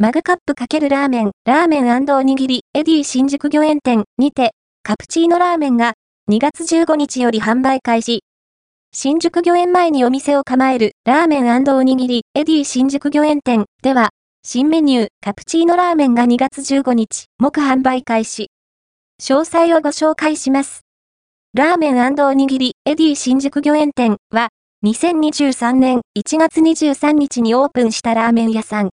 マグカップ×ラーメン、ラーメンおにぎり、エディ新宿御苑店にて、カプチーノラーメンが2月15日より販売開始。新宿御苑前にお店を構えるラーメンおにぎり、エディ新宿御苑店では、新メニュー、カプチーノラーメンが2月15日、木販売開始。詳細をご紹介します。ラーメンおにぎり、エディ新宿御苑店は、2023年1月23日にオープンしたラーメン屋さん。